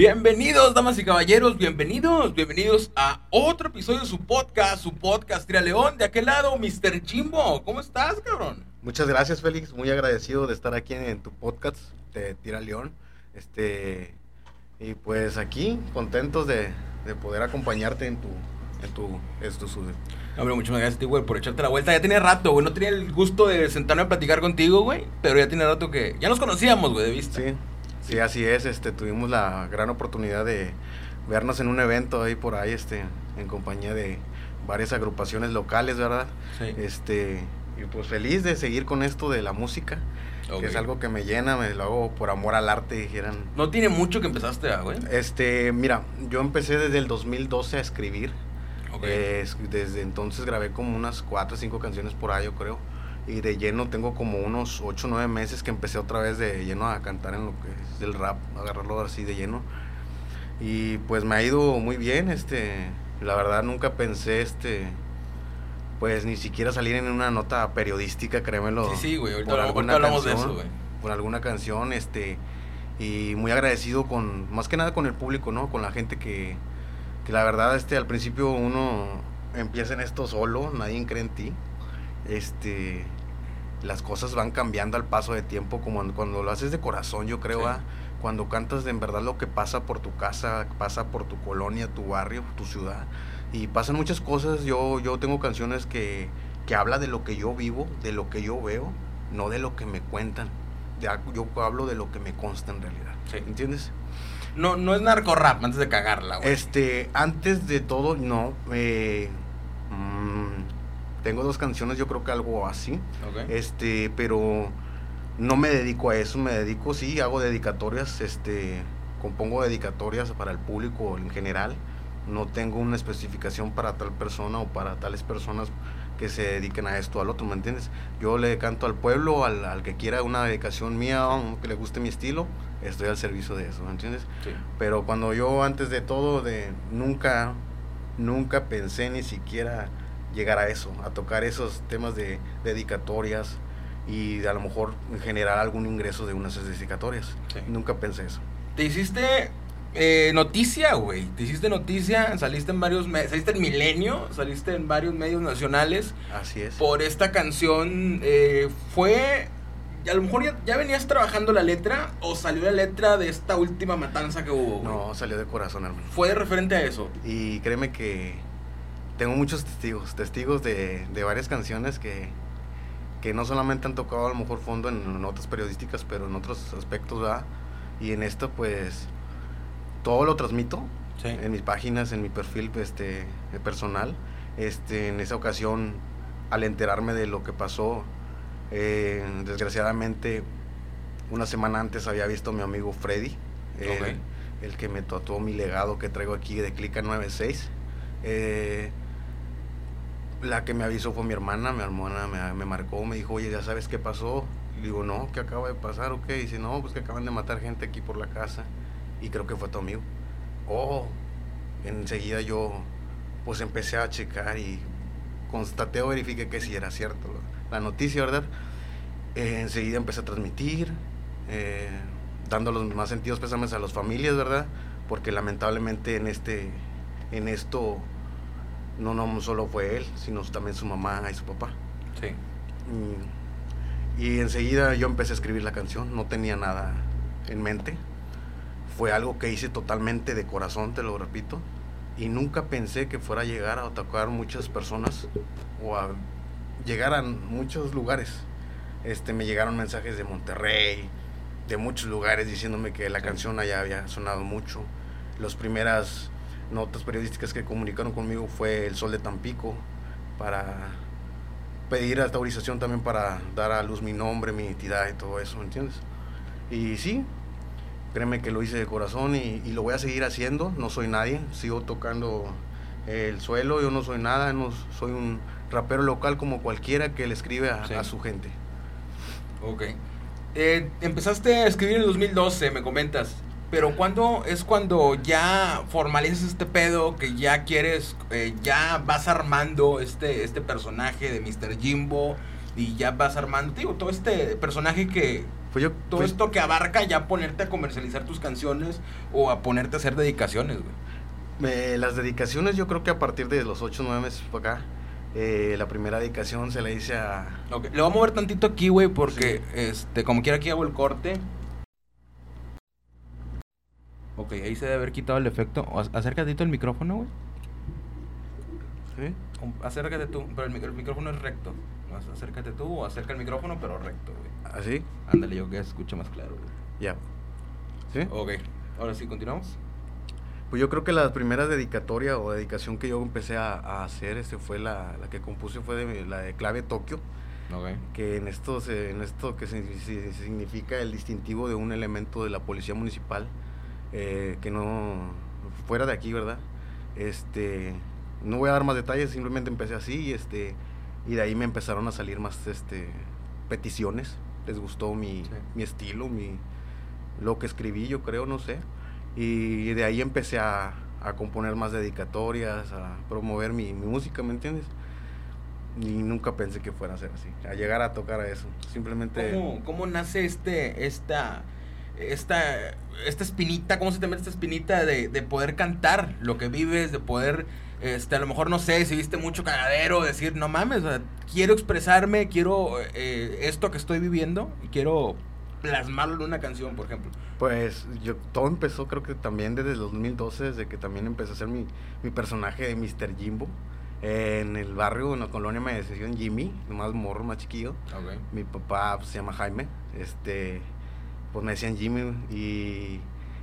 Bienvenidos, damas y caballeros, bienvenidos, bienvenidos a otro episodio de su podcast, su podcast Tira León. De aquel lado, Mr. Jimbo, ¿cómo estás, cabrón? Muchas gracias, Félix. Muy agradecido de estar aquí en, tu podcast de Tira León. Este, y pues aquí, contentos de, poder acompañarte en tu, en tu, esto, su, Hombre, muchas gracias güey, por echarte la vuelta. Ya tenía rato, güey. No tenía el gusto de sentarme a platicar contigo, güey. Pero ya tiene rato que. Ya nos conocíamos, güey, de vista. Sí, sí, así es. Este, tuvimos la gran oportunidad de vernos en un evento ahí por ahí, este, en compañía de varias agrupaciones locales, ¿verdad? Sí. Este, y pues feliz de seguir con esto de la música. Que es algo que me llena, me lo hago por amor al arte, dijeran. ¿No tiene mucho que empezaste, güey? Este, mira, yo empecé desde el 2012 a escribir desde entonces grabé como unas 4 o 5 canciones por yo creo. Y de lleno tengo como unos 8 o 9 meses que empecé otra vez de lleno a cantar en lo que es el rap, agarrarlo así de lleno. Y pues me ha ido muy bien, este, la verdad nunca pensé, este, pues ni siquiera salir en una nota periodística, créemelo. Sí, sí, güey, ahorita, por alguna hablamos canción, de eso, güey. Por alguna canción, este, y muy agradecido con, más que nada con el público, ¿no? Con la gente que, que la verdad este al principio uno empieza en esto solo, nadie cree en ti. Este las cosas van cambiando al paso de tiempo como cuando lo haces de corazón, yo creo, cuando cantas de en verdad lo que pasa por tu casa, pasa por tu colonia, tu barrio, tu ciudad y pasan muchas cosas. Yo yo tengo canciones que que habla de lo que yo vivo, de lo que yo veo, no de lo que me cuentan. yo hablo de lo que me consta en realidad. ¿Entiendes? No, no es narco rap antes de cagarla, güey. Este, antes de todo, no. Eh, tengo dos canciones, yo creo que algo así. Este, pero no me dedico a eso, me dedico, sí, hago dedicatorias, este, compongo dedicatorias para el público en general. No tengo una especificación para tal persona o para tales personas que se dediquen a esto, al otro, ¿me entiendes? Yo le canto al pueblo, al, al que quiera una dedicación mía, que le guste mi estilo, estoy al servicio de eso, ¿me entiendes? Pero cuando yo antes de todo, de nunca, nunca pensé ni siquiera llegar a eso, a tocar esos temas de dedicatorias y de a lo mejor generar algún ingreso de unas dedicatorias. Nunca pensé eso. Te hiciste eh, noticia, güey. Te hiciste noticia, saliste en varios, saliste en Milenio, saliste en varios medios nacionales. Así es. Por esta canción, eh, fue a lo mejor ya, venías trabajando la letra o salió la letra de esta última matanza que hubo. No, salió de corazón, hermano. Fue referente a eso. Y créeme que tengo muchos testigos, testigos de, varias canciones que, que no solamente han tocado a lo mejor fondo en notas periodísticas, pero en otros aspectos, ¿verdad? Y en esto, pues, todo lo transmito en mis páginas, en mi perfil este, personal. Este, en esa ocasión, al enterarme de lo que pasó, eh, desgraciadamente, una semana antes había visto a mi amigo Freddy, el que me tatuó mi legado que traigo aquí de Clica 96. Eh, la que me avisó fue mi hermana, mi hermana me, marcó, me dijo, oye, ¿ya sabes qué pasó? Y digo, no, ¿qué acaba de pasar? ¿O? Y dice, no, pues que acaban de matar gente aquí por la casa. Y creo que fue tu amigo. Oh, enseguida yo pues empecé a checar y constaté o verifiqué que sí era cierto la noticia, ¿verdad? Eh, enseguida empecé a transmitir, eh, dando los más sentidos pésames a las familias, ¿verdad? Porque lamentablemente en este, en esto, no, no solo fue él, sino también su mamá y su papá. Sí. Y, enseguida yo empecé a escribir la canción, no tenía nada en mente. Fue algo que hice totalmente de corazón, te lo repito. Y nunca pensé que fuera a llegar a tocar muchas personas o a llegar a muchos lugares. Este, me llegaron mensajes de Monterrey, de muchos lugares diciéndome que la canción allá había sonado mucho. Las primeras notas periodísticas que comunicaron conmigo fue El Sol de Tampico para pedir autorización también para dar a luz mi nombre, mi identidad y todo eso, ¿entiendes? Y sí, créeme que lo hice de corazón y, y, lo voy a seguir haciendo, no soy nadie, sigo tocando el suelo, yo no soy nada, no soy un rapero local como cualquiera que le escribe a, su gente. Ok. Eh, empezaste a escribir en el 2012, me comentas. Pero ¿cuándo es cuando ya formalizas este pedo, que ya quieres, eh, ya vas armando este, este personaje de Mr. Jimbo y ya vas armando, digo, todo este personaje que, Pues yo, Todo pues esto que abarca ya ponerte a comercializar tus canciones o a ponerte a hacer dedicaciones, güey. las dedicaciones yo creo que a partir de los 8 o 9 meses para acá. Eh, la primera dedicación se la hice a... Le voy a mover tantito aquí, güey, porque este como quiera aquí hago el corte. Ok, ahí se debe haber quitado el efecto. Acércate el micrófono, güey. ¿Sí? Acércate tú, pero el, micrófono es recto. Acércate tú o acerca el micrófono, pero recto, güey. ¿Así? ¿Ah, Ándale, yo que escucho más claro, güey. Ya. ¿Sí? Ok. Ahora sí, continuamos. Pues yo creo que la primera dedicatoria o dedicación que yo empecé a, hacer este fue la, la, que compuse fue de, la de clave Tokio. Okay. Que en esto, en esto que significa el distintivo de un elemento de la policía municipal eh, que no fuera de aquí, ¿verdad? Este, no voy a dar más detalles, simplemente empecé así y este y de ahí me empezaron a salir más este peticiones. Les gustó mi, mi estilo, mi lo que escribí, yo creo, no sé. Y de ahí empecé a, a componer más dedicatorias, a promover mi, mi, música, ¿me entiendes? Y nunca pensé que fuera a ser así, a llegar a tocar a eso. Simplemente... ¿Cómo, cómo nace este, esta, esta, esta espinita, cómo se te mete esta espinita de, de poder cantar lo que vives, de poder este, a lo mejor no sé, si viste mucho cagadero, decir, no mames, quiero expresarme, quiero eh, esto que estoy viviendo y quiero plasmarlo en una canción, por ejemplo. Pues yo todo empezó creo que también desde el 2012, desde que también empecé a hacer mi, mi personaje de Mr. Jimbo. en el barrio, en la colonia me decían Jimmy, más morro, más chiquillo. Mi papá pues, se llama Jaime, este, pues me decían Jimmy y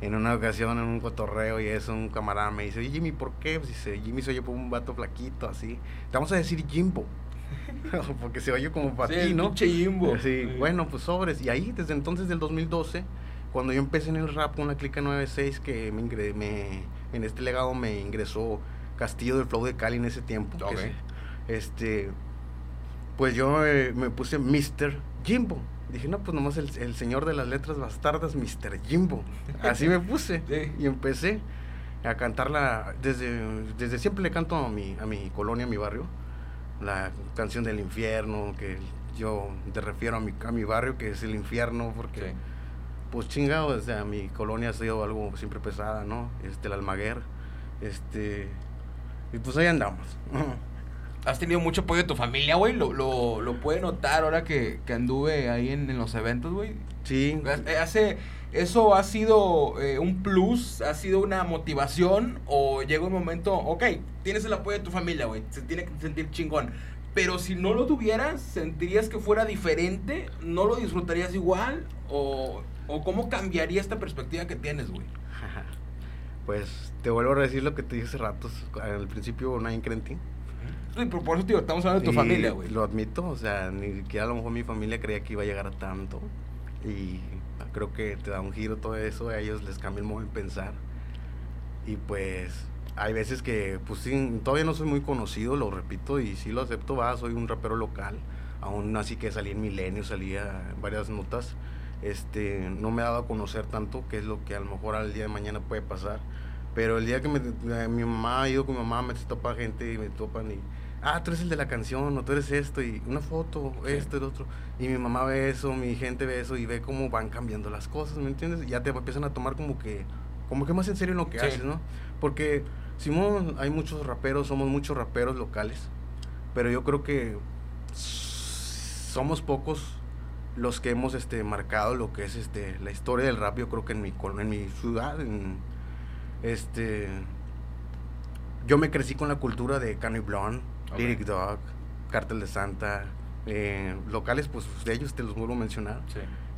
en una ocasión en un cotorreo y eso, un camarada me dice, Jimmy, ¿por qué? Pues dice, Jimmy se oye por un vato flaquito, así. Te vamos a decir Jimbo. Porque se oye como para ti, ¿no? Jimbo. Sí, bueno, pues sobres. Y ahí, desde entonces del 2012, cuando yo empecé en el rap con la clica 96, que me, me en este legado me ingresó Castillo del Flow de Cali en ese tiempo. este, pues yo eh, me puse Mr. Jimbo. Dije, no, pues nomás el, el, señor de las letras bastardas, Mr. Jimbo. Así me puse. Y empecé a cantarla. Desde, desde siempre le canto a mi, a mi colonia, a mi barrio. La canción del infierno, que yo te refiero a mi, a mi barrio, que es el infierno, porque, pues chingado, o sea, mi colonia ha sido algo siempre pesada, ¿no? Este, el Almaguer. Este, y pues ahí andamos. has tenido mucho apoyo de tu familia, güey. Lo, lo, lo puede notar ahora que, que anduve ahí en, en los eventos, güey. Sí. Eh, hace, ¿Eso ha sido eh, un plus? ¿Ha sido una motivación? ¿O llega un momento, ok, tienes el apoyo de tu familia, güey, se tiene que sentir chingón? Pero si no lo tuvieras, ¿sentirías que fuera diferente? ¿No lo disfrutarías igual? ¿O, o cómo cambiaría esta perspectiva que tienes, güey? Pues te vuelvo a decir lo que te dije hace ratos. Al principio nadie cree en ti por eso, tío, estamos hablando de tu familia, güey. Lo admito, o sea, ni siquiera a lo mejor mi familia creía que iba a llegar a tanto. Y creo que te da un giro todo eso, a ellos les cambia el modo de pensar. Y pues hay veces que, pues sí, todavía no soy muy conocido, lo repito, y sí lo acepto, va, soy un rapero local. Aún así que salí en Milenio, salía en varias notas. Este, no me ha dado a conocer tanto, que es lo que a lo mejor al día de mañana puede pasar. Pero el día que mi mamá ha ido con mi mamá, me topa gente y me topan y ah, tú eres el de la canción, o tú eres esto, y una foto, esto, el otro. Y mi mamá ve eso, mi gente ve eso, y ve cómo van cambiando las cosas, ¿me entiendes? Y ya te empiezan a tomar como que, como que más en serio lo que haces, ¿no? Porque, Simón, hay muchos raperos, somos muchos raperos locales, pero yo creo que somos pocos los que hemos este marcado lo que es este la historia del rap yo creo que en mi en mi ciudad en este yo me crecí con la cultura de Cano Blonde Lyric Dog, Cartel de Santa, eh, locales, pues de ellos te los vuelvo a mencionar.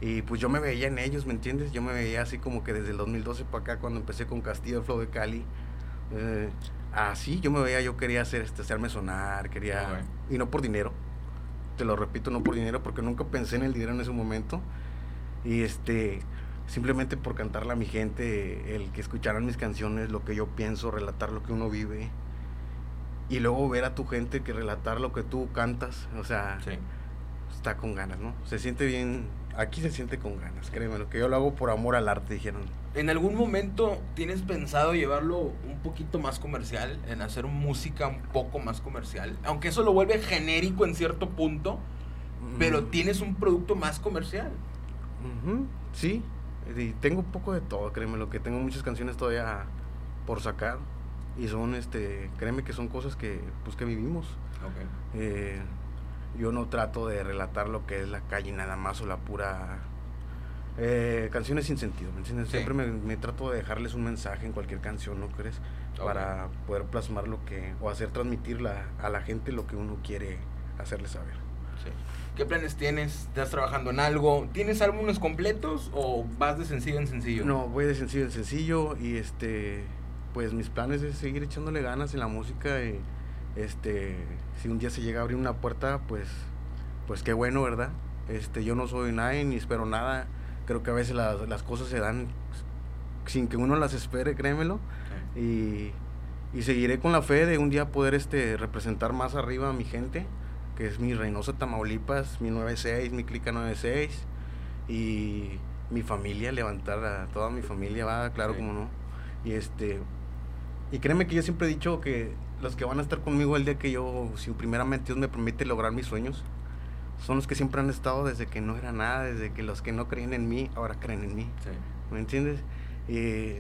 Y pues yo me veía en ellos, ¿me entiendes? Yo me veía así como que desde el 2012 para acá, cuando empecé con Castillo Flow de Cali. Eh, así yo me veía, yo quería hacer, este, hacerme sonar, quería... Y no por dinero, te lo repito, no por dinero, porque nunca pensé en el dinero en ese momento. Y este, simplemente por cantarle a mi gente, el que escucharan mis canciones, lo que yo pienso, relatar lo que uno vive y luego ver a tu gente que relatar lo que tú cantas, o sea, está con ganas, ¿no? Se siente bien, aquí se siente con ganas, créeme, lo que yo lo hago por amor al arte, dijeron. ¿En algún momento tienes pensado llevarlo un poquito más comercial, en hacer música un poco más comercial? Aunque eso lo vuelve genérico en cierto punto, pero mm. tienes un producto más comercial. Ujú, Sí, y tengo un poco de todo, créeme, lo que tengo muchas canciones todavía por sacar y son, este, créeme que son cosas que, pues, que vivimos. Ok. Eh, yo no trato de relatar lo que es la calle nada más o la pura... eh, canciones sin sentido, ¿me entiendes? Sí. Siempre me, me trato de dejarles un mensaje en cualquier canción, ¿no crees? Para poder plasmar lo que... o hacer transmitir la- a la gente lo que uno quiere hacerle saber. Sí. ¿Qué planes tienes? ¿Estás trabajando en algo? ¿Tienes álbumes completos o vas de sencillo en sencillo? No, voy de sencillo en sencillo y este, pues mis planes es seguir echándole ganas en la música y este, si un día se llega a abrir una puerta, pues, pues qué bueno, ¿verdad? Este, yo no soy nadie ni espero nada. Creo que a veces las, las cosas se dan sin que uno las espere, créemelo. Sí. Y, y seguiré con la fe de un día poder este, representar más arriba a mi gente, que es mi Reynosa Tamaulipas, mi 96, mi Clica 96, y mi familia, levantar a toda mi familia, va, claro, Sí. como no. Y este, y créeme que yo siempre he dicho que los que van a estar conmigo el día que yo, si primeramente Dios me permite lograr mis sueños, son los que siempre han estado desde que no era nada, desde que los que no creían en mí, ahora creen en mí. Sí. ¿Me entiendes? Y,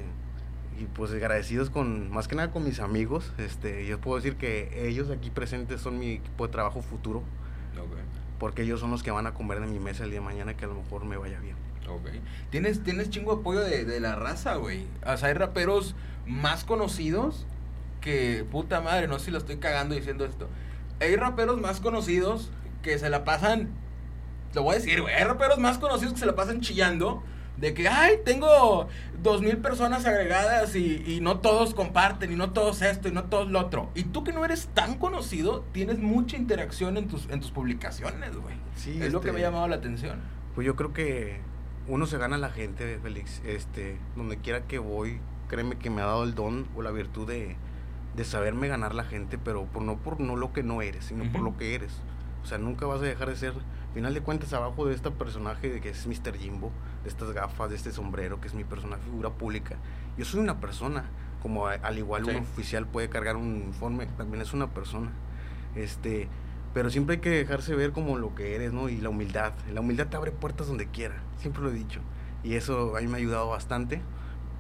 y pues agradecidos con, más que nada con mis amigos. Este, yo puedo decir que ellos aquí presentes son mi equipo de trabajo futuro, porque ellos son los que van a comer de mi mesa el día de mañana que a lo mejor me vaya bien. Ok. Tienes, tienes chingo apoyo de, de la raza, güey. O sea, hay raperos más conocidos que, puta madre, no sé si lo estoy cagando diciendo esto. Hay raperos más conocidos que se la pasan, lo voy a decir, güey. Hay raperos más conocidos que se la pasan chillando de que, ay, tengo dos mil personas agregadas y, y no todos comparten y no todos esto y no todos lo otro. Y tú que no eres tan conocido, tienes mucha interacción en tus, en tus publicaciones, güey. Sí, es lo que este- me ha llamado la atención. Pues yo creo que uno se gana a la gente, Félix. Este, donde quiera que voy, créeme que me ha dado el don o la virtud de, de saberme ganar la gente, pero por, no por no lo que no eres, sino por lo que eres. O sea, nunca vas a dejar de ser, final de cuentas, abajo de este personaje de que es Mr. Jimbo, de estas gafas, de este sombrero, que es mi personaje, figura pública. Yo soy una persona, como a- al igual Sí. un oficial puede cargar un uniforme, también es una persona. Este, pero siempre hay que dejarse ver como lo que eres, ¿no? Y la humildad. La humildad te abre puertas donde quiera, siempre lo he dicho. Y eso a mí me ha ayudado bastante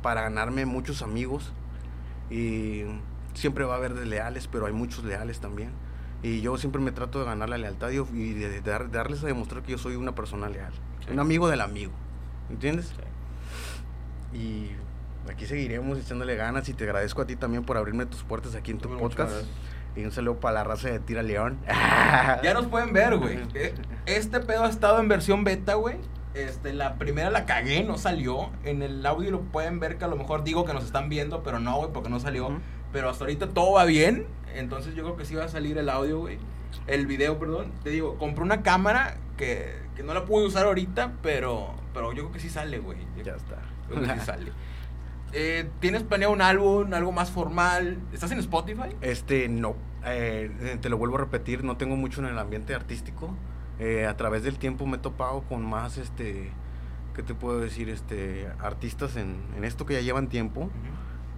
para ganarme muchos amigos. Y siempre va a haber desleales, pero hay muchos leales también. Y yo siempre me trato de ganar la lealtad y, de, de dar- darles a demostrar que yo soy una persona leal. Sí. Un amigo del amigo. ¿Entiendes? Y aquí seguiremos echándole ganas y te agradezco a ti también por abrirme tus puertas aquí en tu podcast. Y un saludo para la raza de Tira León. Ya nos pueden ver, güey. Eh, Este pedo ha estado en versión beta, güey. Este, la primera la cagué, no salió. En el audio lo pueden ver que a lo mejor digo que nos están viendo, pero no, güey, porque no salió. Ujú. Pero hasta ahorita todo va bien. Entonces yo creo que sí va a salir el audio, güey. El video, perdón. Te digo, compré una cámara que, que no la pude usar ahorita, pero, pero yo creo que sí sale, güey. Ya está. creo que sí sale. Eh, ¿Tienes planeado un álbum, algo más formal? ¿Estás en Spotify? Este, no. Eh, te lo vuelvo a repetir, no tengo mucho en el ambiente artístico. Eh, a través del tiempo me he topado con más, este, ¿qué te puedo decir? Este, artistas en, en esto que ya llevan tiempo.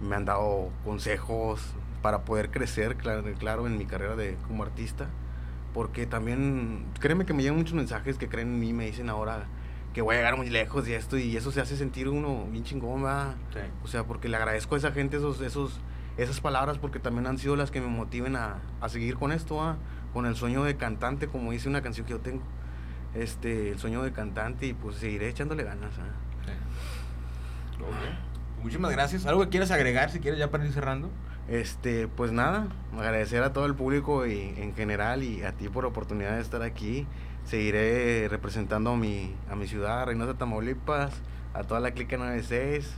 Me han dado consejos para poder crecer, claro, claro, en mi carrera de, como artista. Porque también, créeme que me llegan muchos mensajes que creen en mí, me dicen ahora que voy a llegar muy lejos y esto, y eso se hace sentir uno bien chingón, ¿verdad? Sí. O sea, porque le agradezco a esa gente esos, esos, esas palabras porque también han sido las que me motiven a, a seguir con esto, ¿ah? con el sueño de cantante, como dice una canción que yo tengo. Este, el sueño de cantante y pues seguiré echándole ganas. Sí. Ok. Muchísimas gracias. ¿Algo que quieras agregar si quieres ya para ir cerrando? Este, pues nada, agradecer a todo el público y en general y a ti por la oportunidad de estar aquí. Seguiré representando a mi, a mi ciudad, Reynosa Tamaulipas, a toda la clica 96,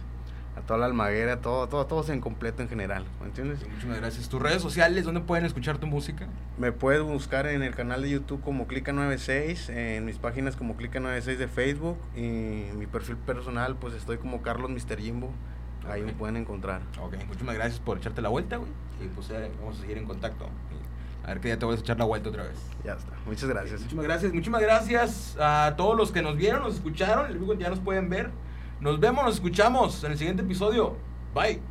a toda la Almaguera, a todo, todo, todos en completo en general, ¿me entiendes? Muchísimas gracias. ¿Tus redes sociales dónde pueden escuchar tu música? Me puedes buscar en el canal de YouTube como Clica96, en mis páginas como Clica96 de Facebook y mi perfil personal pues estoy como Carlos Mr. Jimbo. Ahí me pueden encontrar. Ok, muchísimas gracias por echarte la vuelta, güey. Y pues eh, vamos a seguir en contacto. A ver que ya te voy a echar la vuelta otra vez. Ya está. Muchas gracias. Muchísimas gracias, muchísimas gracias a todos los que nos vieron, nos escucharon, ya nos pueden ver. Nos vemos, nos escuchamos en el siguiente episodio. Bye.